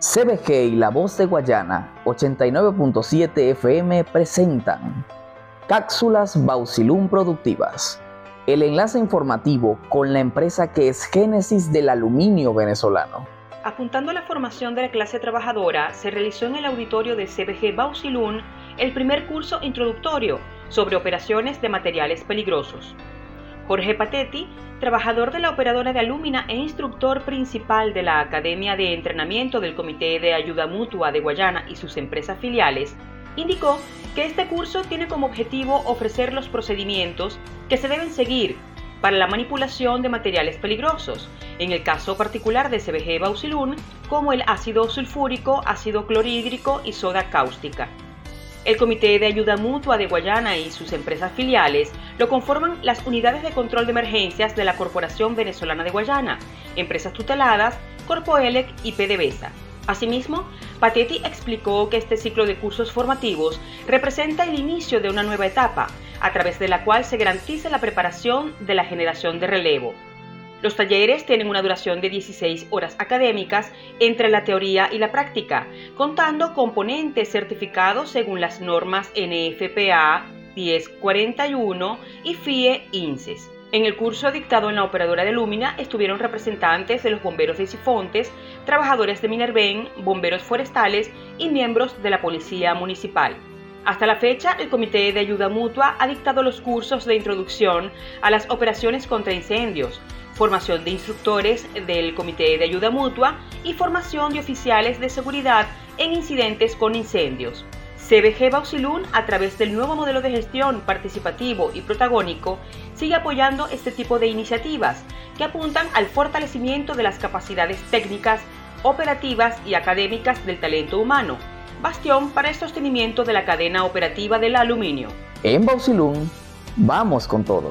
CBG y La Voz de Guayana 89.7 FM presentan Cápsulas Bausilum Productivas, el enlace informativo con la empresa que es génesis del aluminio venezolano. Apuntando a la formación de la clase trabajadora, se realizó en el auditorio de CBG Bausilum el primer curso introductorio sobre operaciones de materiales peligrosos. Jorge Patetti, trabajador de la operadora de Alumina e instructor principal de la Academia de Entrenamiento del Comité de Ayuda Mutua de Guayana y sus empresas filiales, indicó que este curso tiene como objetivo ofrecer los procedimientos que se deben seguir para la manipulación de materiales peligrosos, en el caso particular de CBG Bausilun, como el ácido sulfúrico, ácido clorhídrico y soda cáustica. El Comité de Ayuda Mutua de Guayana y sus empresas filiales lo conforman las unidades de control de emergencias de la Corporación Venezolana de Guayana, empresas tuteladas, Corpoelec y PDVSA. Asimismo, Patetti explicó que este ciclo de cursos formativos representa el inicio de una nueva etapa, a través de la cual se garantiza la preparación de la generación de relevo. Los talleres tienen una duración de 16 horas académicas entre la teoría y la práctica, contando componentes certificados según las normas NFPA 1041 y FIE INSES. En el curso dictado en la operadora de Lumina estuvieron representantes de los bomberos de Sifontes, trabajadores de Minerven, bomberos forestales y miembros de la Policía Municipal. Hasta la fecha, el Comité de Ayuda Mutua ha dictado los cursos de introducción a las operaciones contra incendios, formación de instructores del Comité de Ayuda Mutua y formación de oficiales de seguridad en incidentes con incendios. CBG Bausilún, a través del nuevo modelo de gestión participativo y protagónico, sigue apoyando este tipo de iniciativas que apuntan al fortalecimiento de las capacidades técnicas, operativas y académicas del talento humano, bastión para el sostenimiento de la cadena operativa del aluminio. En Bausilún, vamos con todo.